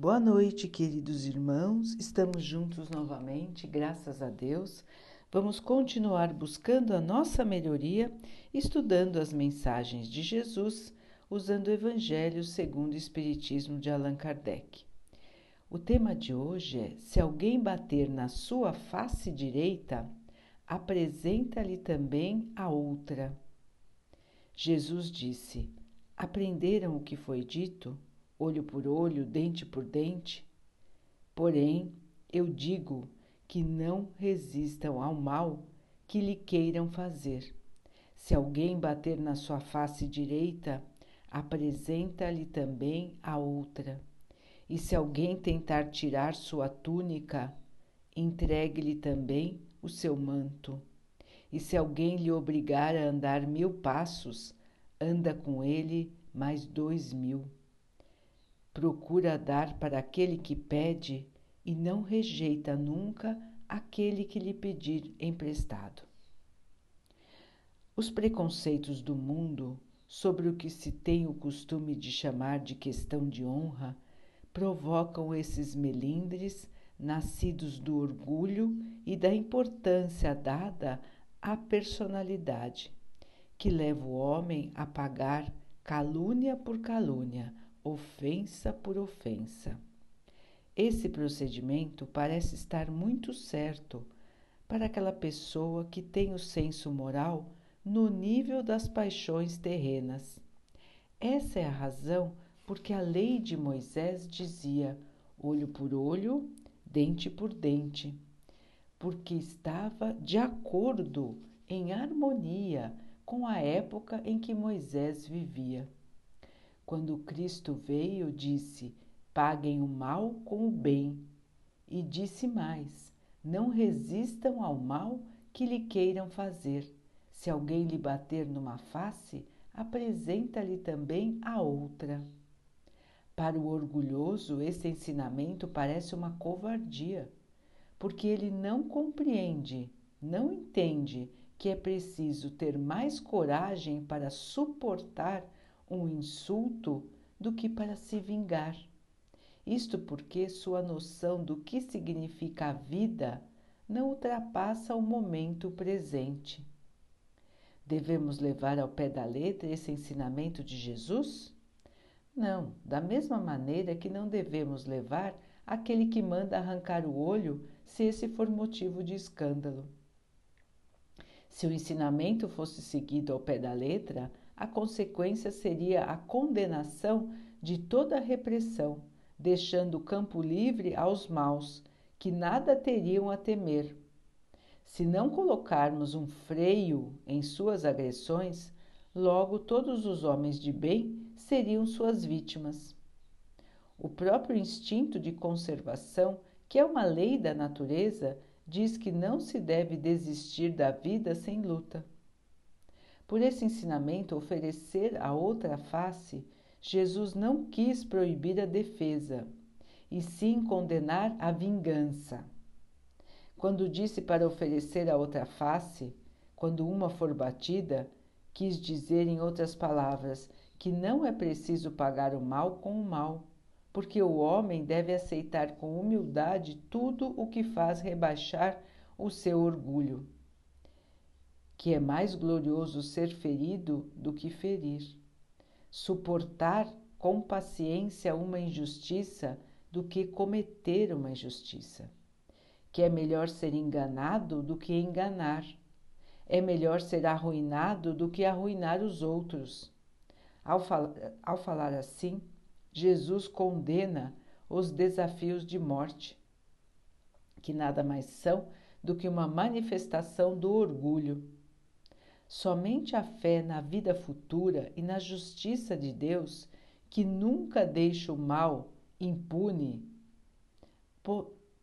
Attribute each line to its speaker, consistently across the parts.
Speaker 1: Boa noite, queridos irmãos. Estamos juntos novamente, graças a Deus. Vamos continuar buscando a nossa melhoria, estudando as mensagens de Jesus, usando o Evangelho segundo o Espiritismo de Allan Kardec. O tema de hoje é: se alguém bater na sua face direita, apresenta-lhe também a outra. Jesus disse: Aprenderam o que foi dito? Olho por olho, dente por dente. Porém, eu digo que não resistam ao mal que lhe queiram fazer. Se alguém bater na sua face direita, apresenta-lhe também a outra. E se alguém tentar tirar sua túnica, entregue-lhe também o seu manto. E se alguém lhe obrigar a andar mil passos, anda com ele mais dois mil procura dar para aquele que pede e não rejeita nunca aquele que lhe pedir emprestado. Os preconceitos do mundo sobre o que se tem o costume de chamar de questão de honra provocam esses melindres nascidos do orgulho e da importância dada à personalidade, que leva o homem a pagar calúnia por calúnia, ofensa por ofensa. Esse procedimento parece estar muito certo para aquela pessoa que tem o senso moral no nível das paixões terrenas. Essa é a razão porque a lei de Moisés dizia olho por olho, dente por dente, porque estava de acordo, em harmonia com a época em que Moisés vivia. Quando Cristo veio, disse: Paguem o mal com o bem. E disse mais: Não resistam ao mal que lhe queiram fazer. Se alguém lhe bater numa face, apresenta-lhe também a outra. Para o orgulhoso, esse ensinamento parece uma covardia, porque ele não compreende, não entende que é preciso ter mais coragem para suportar um insulto do que para se vingar. Isto porque sua noção do que significa a vida não ultrapassa o momento presente. Devemos levar ao pé da letra esse ensinamento de Jesus? Não, da mesma maneira que não devemos levar aquele que manda arrancar o olho se esse for motivo de escândalo. Se o ensinamento fosse seguido ao pé da letra, a consequência seria a condenação de toda a repressão, deixando o campo livre aos maus, que nada teriam a temer. Se não colocarmos um freio em suas agressões, logo todos os homens de bem seriam suas vítimas. O próprio instinto de conservação, que é uma lei da natureza, diz que não se deve desistir da vida sem luta. Por esse ensinamento, oferecer a outra face, Jesus não quis proibir a defesa, e sim condenar a vingança. Quando disse para oferecer a outra face, quando uma for batida, quis dizer, em outras palavras, que não é preciso pagar o mal com o mal, porque o homem deve aceitar com humildade tudo o que faz rebaixar o seu orgulho que é mais glorioso ser ferido do que ferir, suportar com paciência uma injustiça do que cometer uma injustiça, que é melhor ser enganado do que enganar, é melhor ser arruinado do que arruinar os outros. Ao, fal ao falar assim, Jesus condena os desafios de morte, que nada mais são do que uma manifestação do orgulho Somente a fé na vida futura e na justiça de Deus, que nunca deixa o mal impune,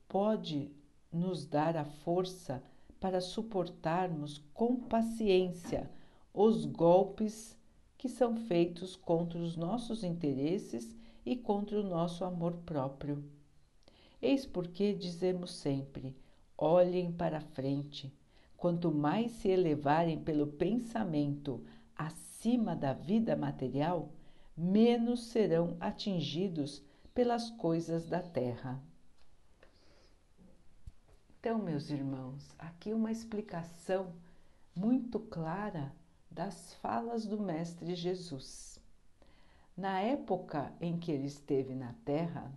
Speaker 1: pode nos dar a força para suportarmos com paciência os golpes que são feitos contra os nossos interesses e contra o nosso amor próprio. Eis porque dizemos sempre: olhem para frente quanto mais se elevarem pelo pensamento acima da vida material, menos serão atingidos pelas coisas da terra. Então, meus irmãos, aqui uma explicação muito clara das falas do Mestre Jesus. Na época em que ele esteve na terra,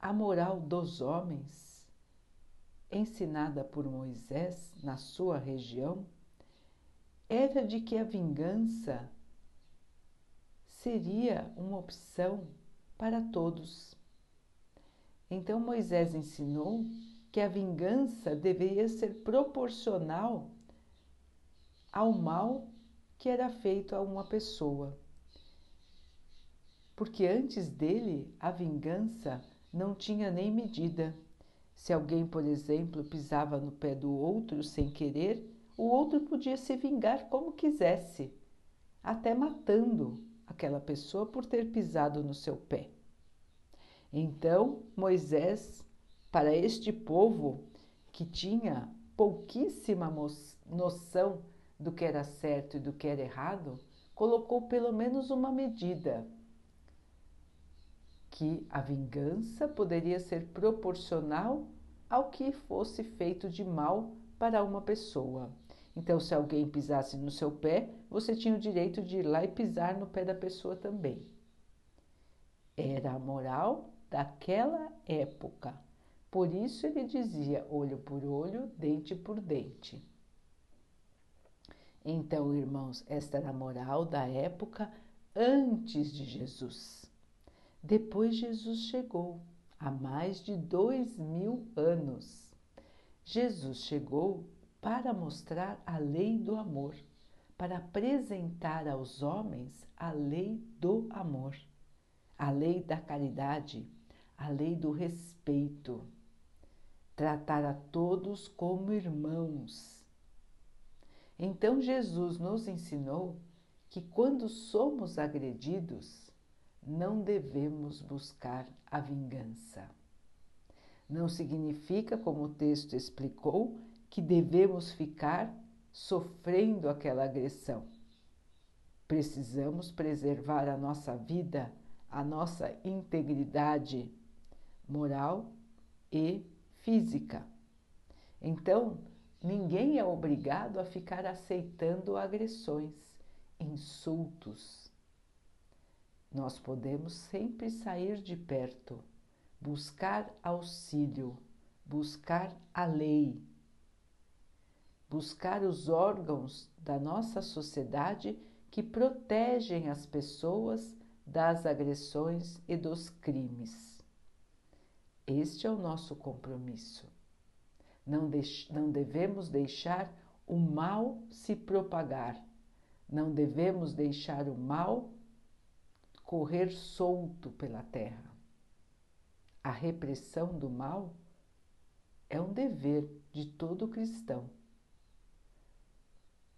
Speaker 1: a moral dos homens, ensinada por Moisés na sua região, era de que a vingança seria uma opção para todos. Então Moisés ensinou que a vingança deveria ser proporcional ao mal que era feito a uma pessoa. Porque antes dele a vingança não tinha nem medida. Se alguém, por exemplo, pisava no pé do outro sem querer, o outro podia se vingar como quisesse, até matando aquela pessoa por ter pisado no seu pé. Então Moisés, para este povo que tinha pouquíssima noção do que era certo e do que era errado, colocou pelo menos uma medida que a vingança poderia ser proporcional ao que fosse feito de mal para uma pessoa. Então, se alguém pisasse no seu pé, você tinha o direito de ir lá e pisar no pé da pessoa também. Era a moral daquela época. Por isso ele dizia olho por olho, dente por dente. Então, irmãos, esta era a moral da época antes de Jesus. Depois Jesus chegou, há mais de dois mil anos. Jesus chegou para mostrar a lei do amor, para apresentar aos homens a lei do amor, a lei da caridade, a lei do respeito, tratar a todos como irmãos. Então Jesus nos ensinou que quando somos agredidos, não devemos buscar a vingança. Não significa, como o texto explicou, que devemos ficar sofrendo aquela agressão. Precisamos preservar a nossa vida, a nossa integridade moral e física. Então, ninguém é obrigado a ficar aceitando agressões, insultos. Nós podemos sempre sair de perto, buscar auxílio, buscar a lei buscar os órgãos da nossa sociedade que protegem as pessoas das agressões e dos crimes. Este é o nosso compromisso. Não, não devemos deixar o mal se propagar, não devemos deixar o mal correr solto pela terra. A repressão do mal é um dever de todo cristão.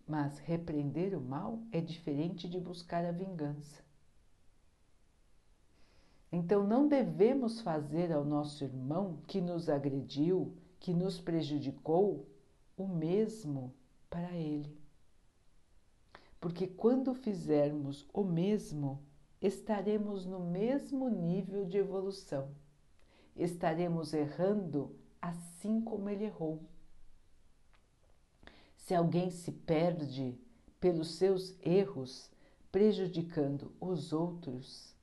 Speaker 1: Mas repreender o mal é diferente de buscar a vingança. Então não devemos fazer ao nosso irmão que nos agrediu, que nos prejudicou, o mesmo para ele. Porque quando fizermos o mesmo, estaremos no mesmo nível de evolução. Estaremos errando assim como ele errou. Se alguém se perde pelos seus erros, prejudicando os outros,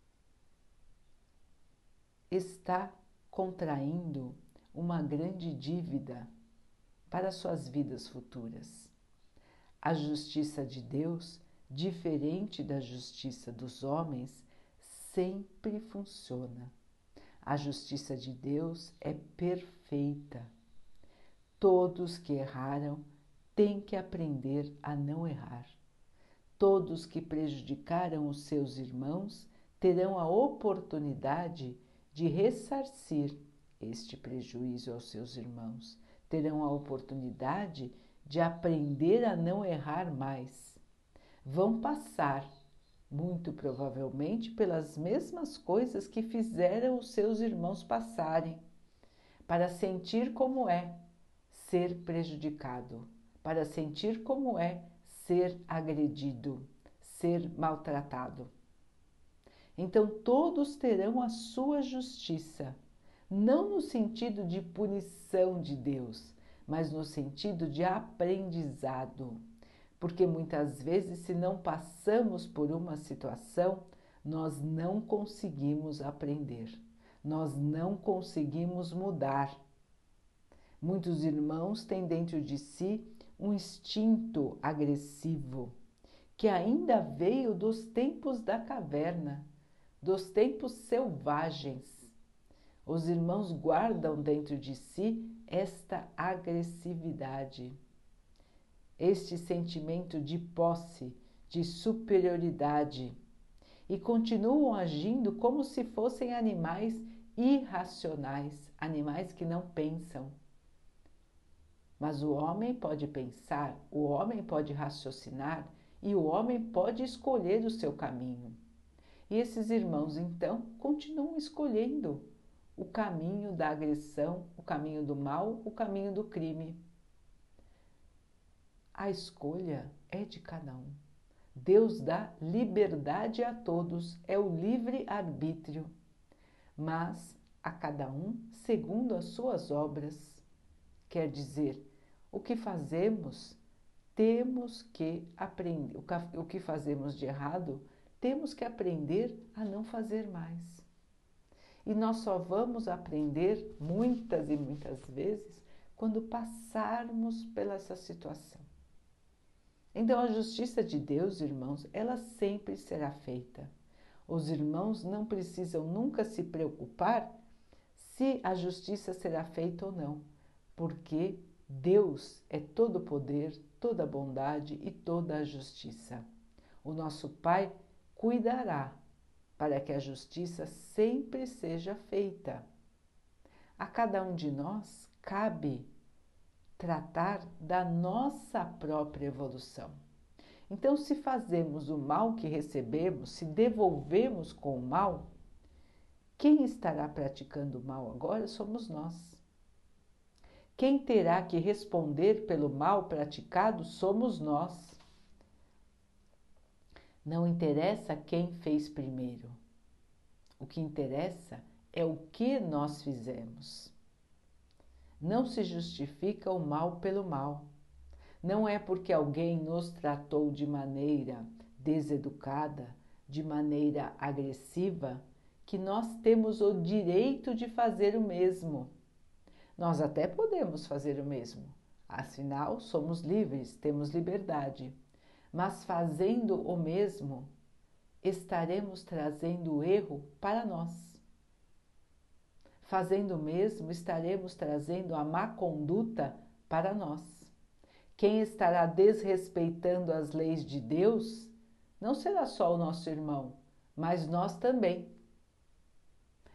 Speaker 1: está contraindo uma grande dívida para suas vidas futuras. A justiça de Deus, diferente da justiça dos homens, sempre funciona. A justiça de Deus é perfeita. Todos que erraram tem que aprender a não errar. Todos que prejudicaram os seus irmãos terão a oportunidade de ressarcir este prejuízo aos seus irmãos, terão a oportunidade de aprender a não errar mais. Vão passar, muito provavelmente, pelas mesmas coisas que fizeram os seus irmãos passarem, para sentir como é ser prejudicado para sentir como é ser agredido, ser maltratado. Então todos terão a sua justiça, não no sentido de punição de Deus, mas no sentido de aprendizado. Porque muitas vezes, se não passamos por uma situação, nós não conseguimos aprender, nós não conseguimos mudar. Muitos irmãos têm dentro de si um instinto agressivo que ainda veio dos tempos da caverna, dos tempos selvagens. Os irmãos guardam dentro de si esta agressividade, este sentimento de posse, de superioridade e continuam agindo como se fossem animais irracionais, animais que não pensam. Mas o homem pode pensar, o homem pode raciocinar e o homem pode escolher o seu caminho. E esses irmãos, então, continuam escolhendo o caminho da agressão, o caminho do mal, o caminho do crime. A escolha é de cada um. Deus dá liberdade a todos, é o livre-arbítrio, mas a cada um segundo as suas obras. Quer dizer, o que fazemos, temos que aprender, o que fazemos de errado, temos que aprender a não fazer mais. E nós só vamos aprender muitas e muitas vezes quando passarmos pela essa situação. Então, a justiça de Deus, irmãos, ela sempre será feita. Os irmãos não precisam nunca se preocupar se a justiça será feita ou não, porque Deus é todo poder, toda bondade e toda a justiça. O nosso Pai cuidará para que a justiça sempre seja feita. A cada um de nós cabe tratar da nossa própria evolução. Então, se fazemos o mal que recebemos, se devolvemos com o mal, quem estará praticando o mal agora somos nós. Quem terá que responder pelo mal praticado somos nós. Não interessa quem fez primeiro. O que interessa é o que nós fizemos. Não se justifica o mal pelo mal. Não é porque alguém nos tratou de maneira deseducada, de maneira agressiva, que nós temos o direito de fazer o mesmo. Nós até podemos fazer o mesmo, afinal, somos livres, temos liberdade. Mas fazendo o mesmo, estaremos trazendo o erro para nós. Fazendo o mesmo, estaremos trazendo a má conduta para nós. Quem estará desrespeitando as leis de Deus não será só o nosso irmão, mas nós também.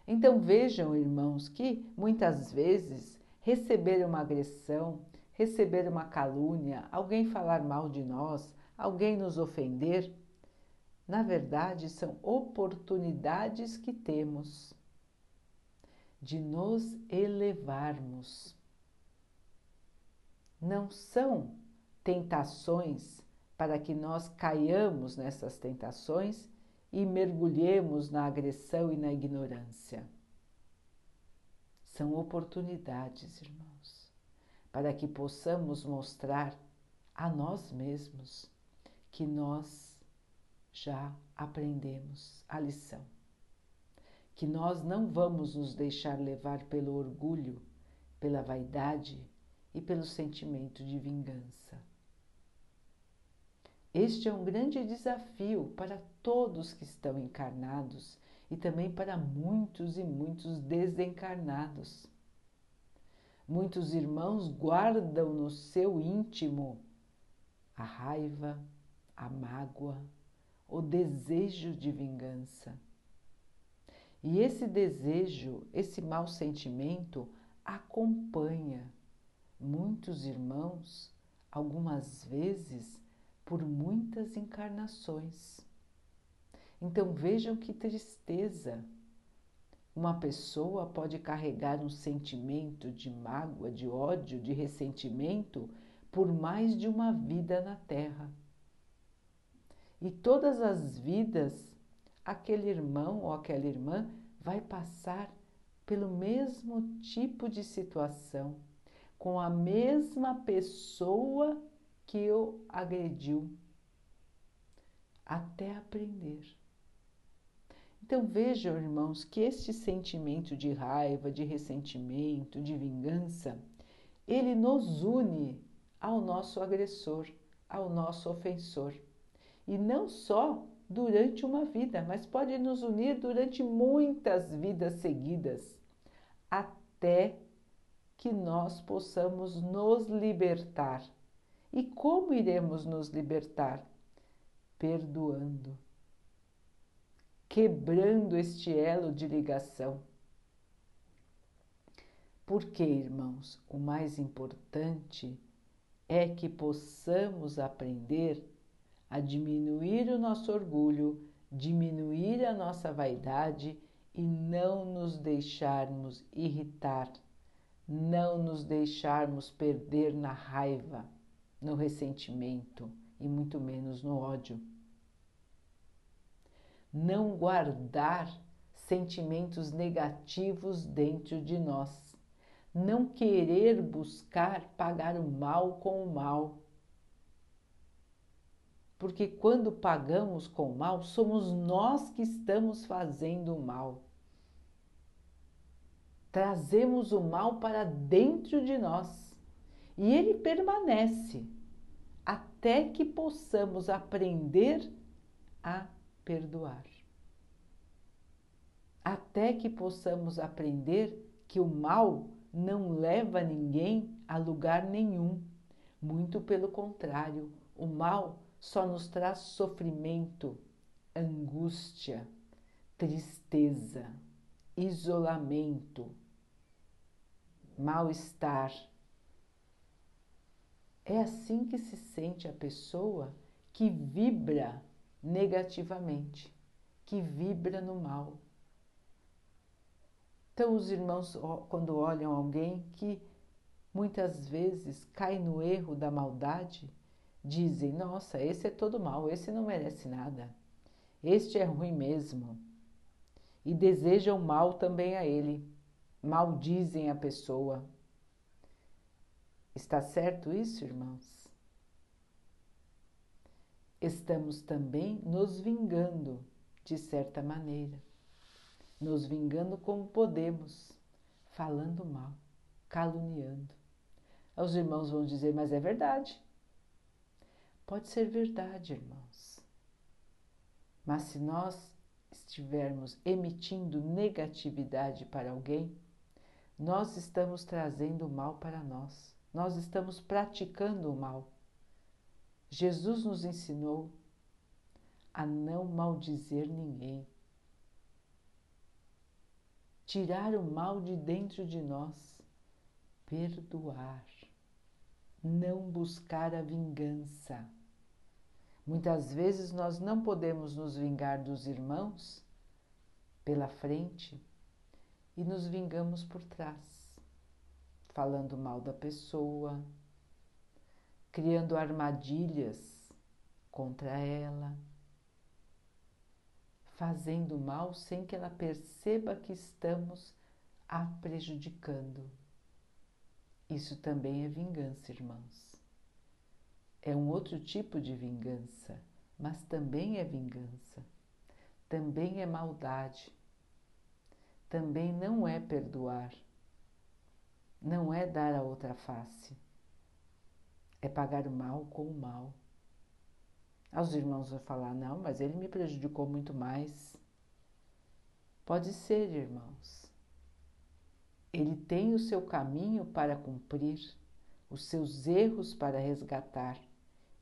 Speaker 1: Então vejam, irmãos, que muitas vezes receber uma agressão, receber uma calúnia, alguém falar mal de nós, alguém nos ofender, na verdade são oportunidades que temos de nos elevarmos. Não são tentações para que nós caiamos nessas tentações e mergulhemos na agressão e na ignorância. São oportunidades, irmãos, para que possamos mostrar a nós mesmos que nós já aprendemos a lição que nós não vamos nos deixar levar pelo orgulho, pela vaidade e pelo sentimento de vingança. Este é um grande desafio para todos que estão encarnados e também para muitos e muitos desencarnados. Muitos irmãos guardam no seu íntimo a raiva, a mágoa, o desejo de vingança e esse desejo, esse mau sentimento acompanha muitos irmãos, algumas vezes por muitas encarnações. Então vejam que tristeza. Uma pessoa pode carregar um sentimento de mágoa, de ódio, de ressentimento por mais de uma vida na Terra. E todas as vidas aquele irmão ou aquela irmã vai passar pelo mesmo tipo de situação, com a mesma pessoa que o agrediu, até aprender. Então vejam, irmãos, que este sentimento de raiva, de ressentimento, de vingança, ele nos une ao nosso agressor, ao nosso ofensor. E não só durante uma vida, mas pode nos unir durante muitas vidas seguidas, até que nós possamos nos libertar. E como iremos nos libertar? Perdoando quebrando este elo de ligação. Porque, irmãos, o mais importante é que possamos aprender a diminuir o nosso orgulho, diminuir a nossa vaidade e não nos deixarmos irritar, não nos deixarmos perder na raiva, no ressentimento e muito menos no ódio não guardar sentimentos negativos dentro de nós, não querer buscar pagar o mal com o mal. Porque quando pagamos com mal, somos nós que estamos fazendo o mal. Trazemos o mal para dentro de nós e ele permanece até que possamos aprender a perdoar. Até que possamos aprender que o mal não leva ninguém a lugar nenhum. Muito pelo contrário, o mal só nos traz sofrimento, angústia, tristeza, isolamento, mal-estar. É assim que se sente a pessoa que vibra negativamente, que vibra no mal. Então, os irmãos, quando olham alguém que muitas vezes cai no erro da maldade, dizem: Nossa, esse é todo mal, esse não merece nada, este é ruim mesmo. E desejam mal também a ele, maldizem a pessoa. Está certo isso, irmãos? estamos também nos vingando, de certa maneira. Nos vingando como podemos, falando mal, caluniando. Os irmãos vão dizer, mas é verdade. Pode ser verdade, irmãos. Mas se nós estivermos emitindo negatividade para alguém, nós estamos trazendo o mal para nós. Nós estamos praticando o mal. Jesus nos ensinou a não maldizer ninguém, tirar o mal de dentro de nós, perdoar, não buscar a vingança. Muitas vezes nós não podemos nos vingar dos irmãos pela frente e nos vingamos por trás, falando mal da pessoa, criando armadilhas contra ela, fazendo mal sem que ela perceba que estamos a prejudicando. Isso também é vingança, irmãos. É um outro tipo de vingança, mas também é vingança. Também é maldade. Também não é perdoar. Não é dar a outra face é pagar o mal com o mal. Os irmãos vão falar: não, mas ele me prejudicou muito mais. Pode ser, irmãos. Ele tem o seu caminho para cumprir, os seus erros para resgatar,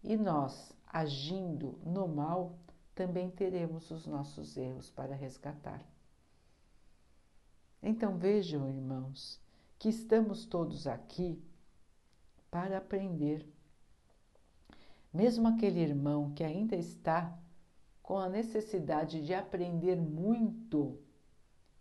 Speaker 1: e nós, agindo no mal, também teremos os nossos erros para resgatar. Então vejam, irmãos, que estamos todos aqui para aprender. Mesmo aquele irmão que ainda está com a necessidade de aprender muito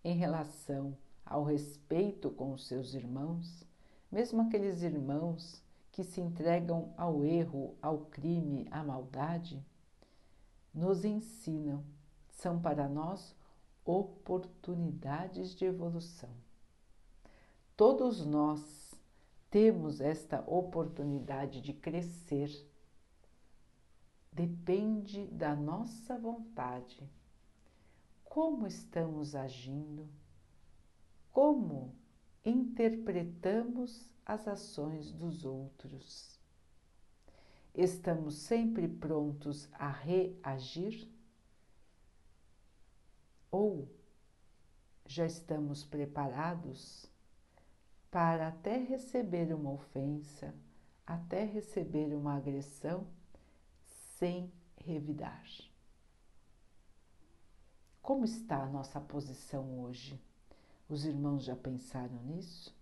Speaker 1: em relação ao respeito com os seus irmãos, mesmo aqueles irmãos que se entregam ao erro, ao crime, à maldade, nos ensinam são para nós oportunidades de evolução. Todos nós temos esta oportunidade de crescer. Depende da nossa vontade. Como estamos agindo? Como interpretamos as ações dos outros? Estamos sempre prontos a reagir? Ou já estamos preparados para até receber uma ofensa, até receber uma agressão, sem revidar? Como está a nossa posição hoje? Os irmãos já pensaram nisso?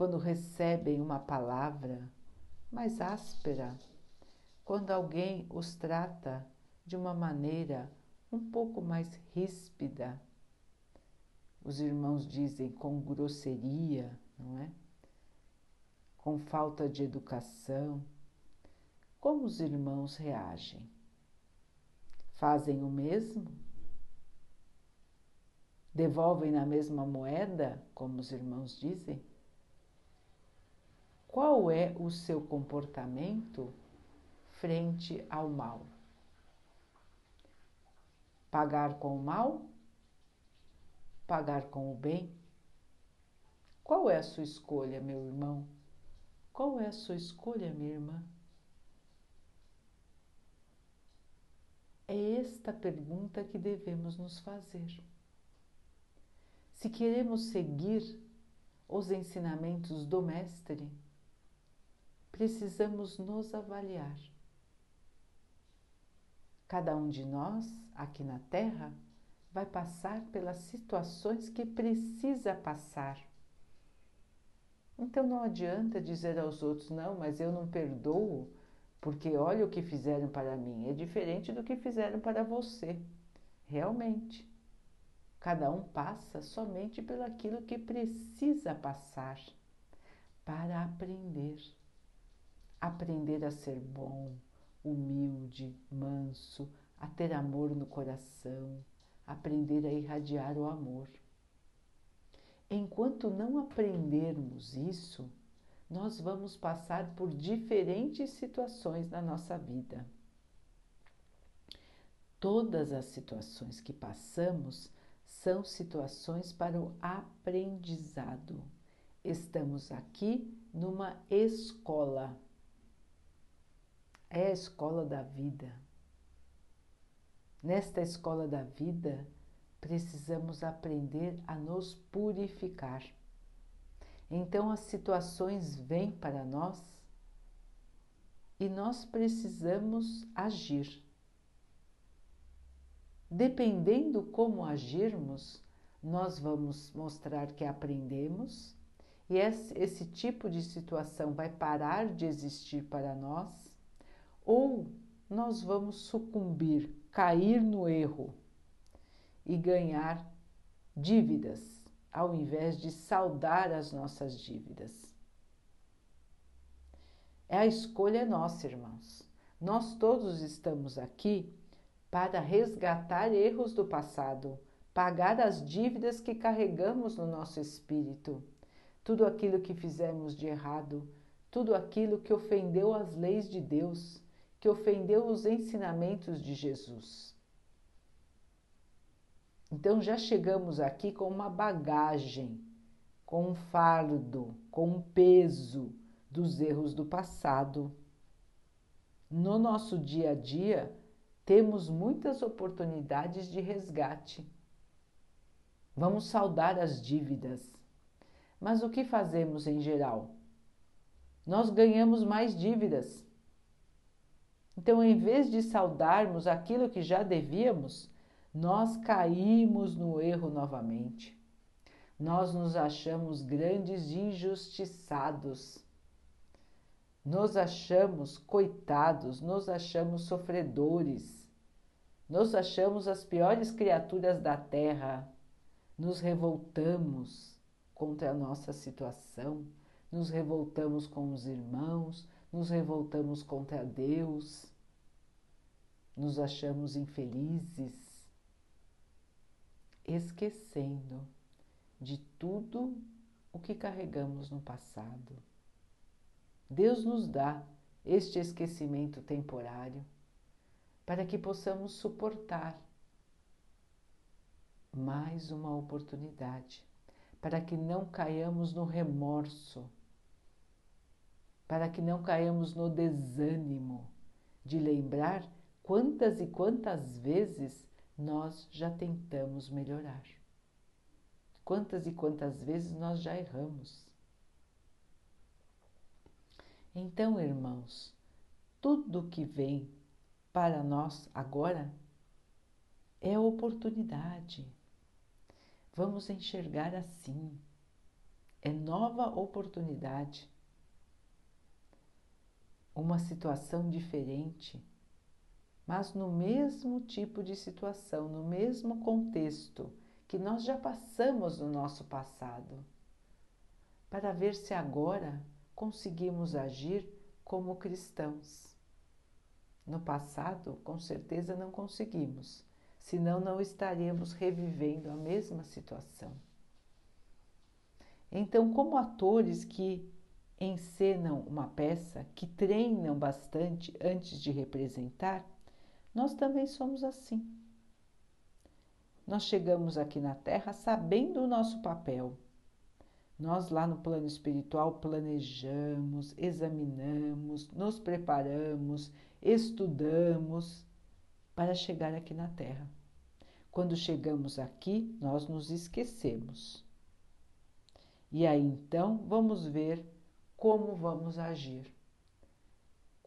Speaker 1: Quando recebem uma palavra mais áspera, quando alguém os trata de uma maneira um pouco mais ríspida. Os irmãos dizem com grosseria, não é? Com falta de educação. Como os irmãos reagem? Fazem o mesmo? Devolvem na mesma moeda, como os irmãos dizem? Qual é o seu comportamento frente ao mal? Pagar com o mal? Pagar com o bem? Qual é a sua escolha, meu irmão? Qual é a sua escolha, minha irmã? É esta pergunta que devemos nos fazer. Se queremos seguir os ensinamentos do Mestre, precisamos nos avaliar. Cada um de nós, aqui na Terra, vai passar pelas situações que precisa passar. Então não adianta dizer aos outros, não, mas eu não perdoo, porque olha o que fizeram para mim. É diferente do que fizeram para você. Realmente. Cada um passa somente pelo aquilo que precisa passar para aprender. Aprender a ser bom, humilde, manso, a ter amor no coração, aprender a irradiar o amor. Enquanto não aprendermos isso, nós vamos passar por diferentes situações na nossa vida. Todas as situações que passamos são situações para o aprendizado. Estamos aqui numa escola é a escola da vida. Nesta escola da vida, precisamos aprender a nos purificar. Então, as situações vêm para nós e nós precisamos agir. Dependendo como agirmos, nós vamos mostrar que aprendemos e esse, tipo de situação vai parar de existir para nós ou nós vamos sucumbir, cair no erro e ganhar dívidas, ao invés de saldar as nossas dívidas. É a escolha nossa, irmãos. Nós todos estamos aqui para resgatar erros do passado, pagar as dívidas que carregamos no nosso espírito, tudo aquilo que fizemos de errado, tudo aquilo que ofendeu as leis de Deus que ofendeu os ensinamentos de Jesus. Então já chegamos aqui com uma bagagem, com um fardo, com um peso dos erros do passado. No nosso dia a dia, temos muitas oportunidades de resgate. Vamos saldar as dívidas. Mas o que fazemos em geral? Nós ganhamos mais dívidas então, em vez de saudarmos aquilo que já devíamos, nós caímos no erro novamente. Nós nos achamos grandes injustiçados. Nos achamos coitados, nos achamos sofredores. Nos achamos as piores criaturas da terra. Nos revoltamos contra a nossa situação, nos revoltamos com os irmãos, nos revoltamos contra Deus nos achamos infelizes, esquecendo de tudo o que carregamos no passado. Deus nos dá este esquecimento temporário para que possamos suportar mais uma oportunidade, para que não caiamos no remorso, para que não caiamos no desânimo de lembrar quantas e quantas vezes nós já tentamos melhorar. Quantas e quantas vezes nós já erramos. Então, irmãos, tudo que vem para nós agora é oportunidade. Vamos enxergar assim. É nova oportunidade. Uma situação diferente, mas no mesmo tipo de situação, no mesmo contexto que nós já passamos no nosso passado, para ver se agora conseguimos agir como cristãos. No passado, com certeza não conseguimos, senão não estaríamos revivendo a mesma situação. Então, como atores que encenam uma peça, que treinam bastante antes de representar, nós também somos assim. Nós chegamos aqui na Terra sabendo o nosso papel. Nós, lá no plano espiritual, planejamos, examinamos, nos preparamos, estudamos para chegar aqui na Terra. Quando chegamos aqui, nós nos esquecemos. E aí então vamos ver como vamos agir.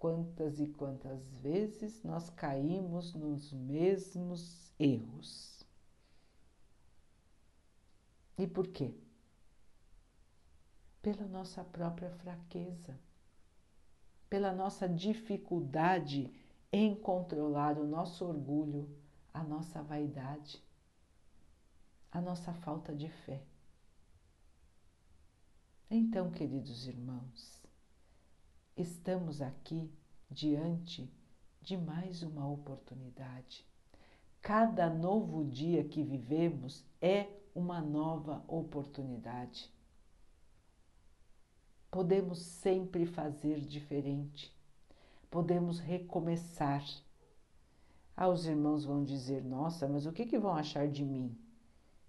Speaker 1: Quantas e quantas vezes nós caímos nos mesmos erros. E por quê? Pela nossa própria fraqueza, pela nossa dificuldade em controlar o nosso orgulho, a nossa vaidade, a nossa falta de fé. Então, queridos irmãos, estamos aqui diante de mais uma oportunidade. Cada novo dia que vivemos é uma nova oportunidade. Podemos sempre fazer diferente, podemos recomeçar ah, os irmãos vão dizer: Nossa, mas o que, que vão achar de mim?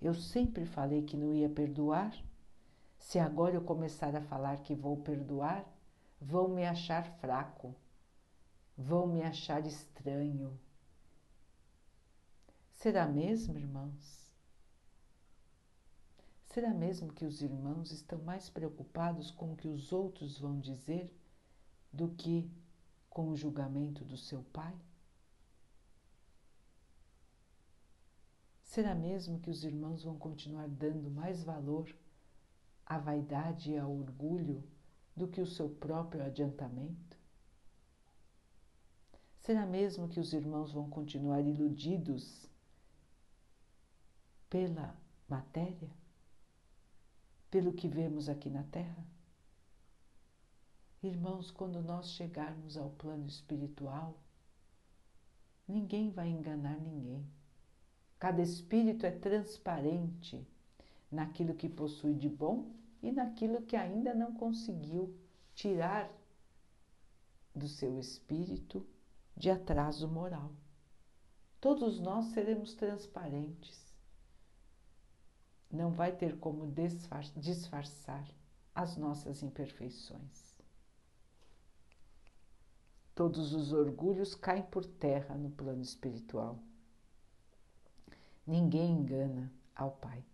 Speaker 1: Eu sempre falei que não ia perdoar. Se agora eu começar a falar que vou perdoar, vão me achar fraco, vão me achar estranho. Será mesmo, irmãos? Será mesmo que os irmãos estão mais preocupados com o que os outros vão dizer do que com o julgamento do seu pai? Será mesmo que os irmãos vão continuar dando mais valor à vaidade e ao orgulho do que o seu próprio adiantamento? Será mesmo que os irmãos vão continuar iludidos pela matéria? Pelo que vemos aqui na Terra? Irmãos, quando nós chegarmos ao plano espiritual, ninguém vai enganar ninguém. Cada espírito é transparente naquilo que possui de bom e naquilo que ainda não conseguiu tirar do seu espírito de atraso moral. Todos nós seremos transparentes. Não vai ter como disfarçar as nossas imperfeições. Todos os orgulhos caem por terra no plano espiritual. Ninguém engana ao Pai.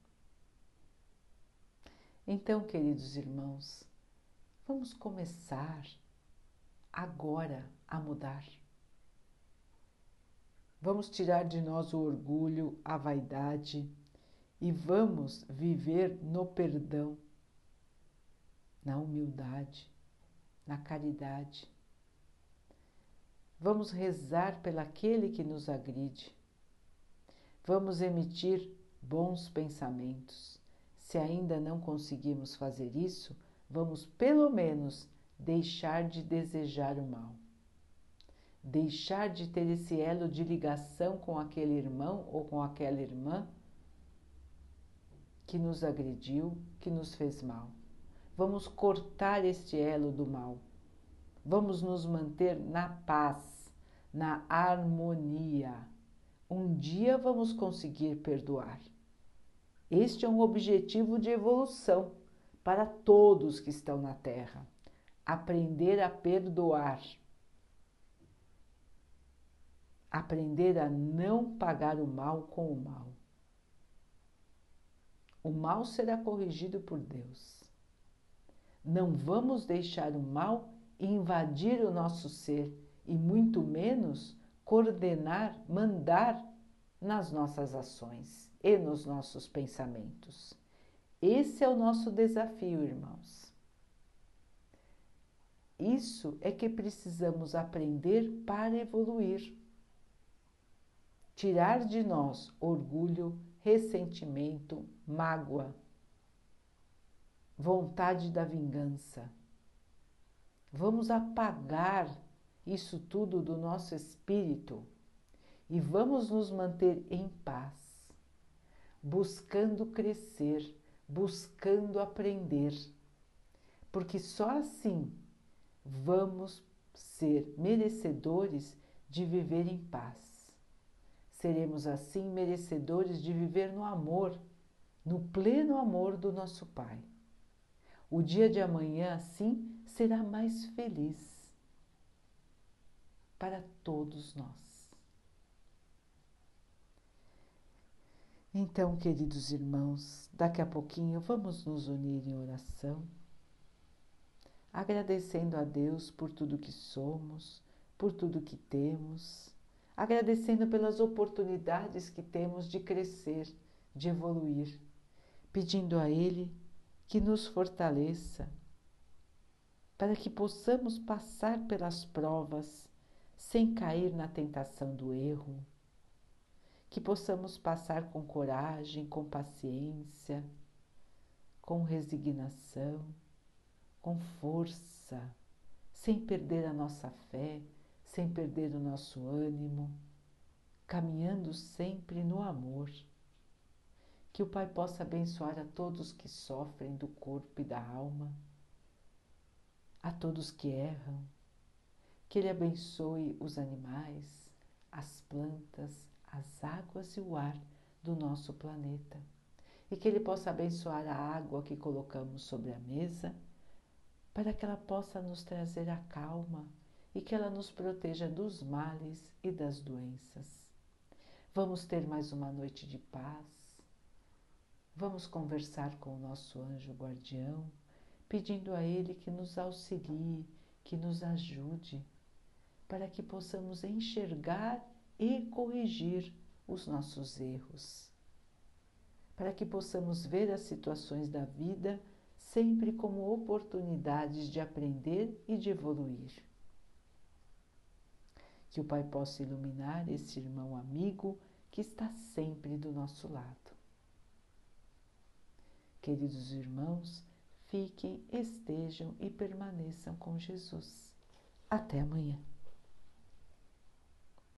Speaker 1: Então, queridos irmãos, vamos começar agora a mudar. Vamos tirar de nós o orgulho, a vaidade e vamos viver no perdão, na humildade, na caridade. Vamos rezar pelaquele que nos agride Vamos emitir bons pensamentos. Se ainda não conseguimos fazer isso, vamos pelo menos deixar de desejar o mal. deixar de ter esse elo de ligação com aquele irmão ou com aquela irmã que nos agrediu, que nos fez mal. Vamos cortar este elo do mal. Vamos nos manter na paz, na harmonia. Um dia vamos conseguir perdoar. Este é um objetivo de evolução para todos que estão na Terra. Aprender a perdoar. Aprender a não pagar o mal com o mal. O mal será corrigido por Deus. Não vamos deixar o mal invadir o nosso ser e muito menos coordenar, mandar nas nossas ações e nos nossos pensamentos. Esse é o nosso desafio, irmãos. Isso é que precisamos aprender para evoluir. Tirar de nós orgulho, ressentimento, mágoa, vontade da vingança. Vamos apagar isso tudo do nosso espírito e vamos nos manter em paz buscando crescer, buscando aprender, porque só assim vamos ser merecedores de viver em paz. Seremos assim merecedores de viver no amor, no pleno amor do nosso Pai. O dia de amanhã, assim, será mais feliz para todos nós. Então, queridos irmãos, daqui a pouquinho vamos nos unir em oração, agradecendo a Deus por tudo que somos, por tudo que temos, agradecendo pelas oportunidades que temos de crescer, de evoluir, pedindo a Ele que nos fortaleça, para que possamos passar pelas provas sem cair na tentação do erro que possamos passar com coragem, com paciência, com resignação, com força, sem perder a nossa fé, sem perder o nosso ânimo, caminhando sempre no amor. Que o Pai possa abençoar a todos que sofrem do corpo e da alma, a todos que erram, que Ele abençoe os animais, as plantas, as águas e o ar do nosso planeta e que Ele possa abençoar a água que colocamos sobre a mesa, para que ela possa nos trazer a calma e que ela nos proteja dos males e das doenças. Vamos ter mais uma noite de paz. Vamos conversar com o nosso anjo guardião, pedindo a ele que nos auxilie, que nos ajude, para que possamos enxergar e corrigir os nossos erros, para que possamos ver as situações da vida sempre como oportunidades de aprender e de evoluir. Que o Pai possa iluminar esse irmão amigo que está sempre do nosso lado. Queridos irmãos, fiquem, estejam e permaneçam com Jesus. Até amanhã.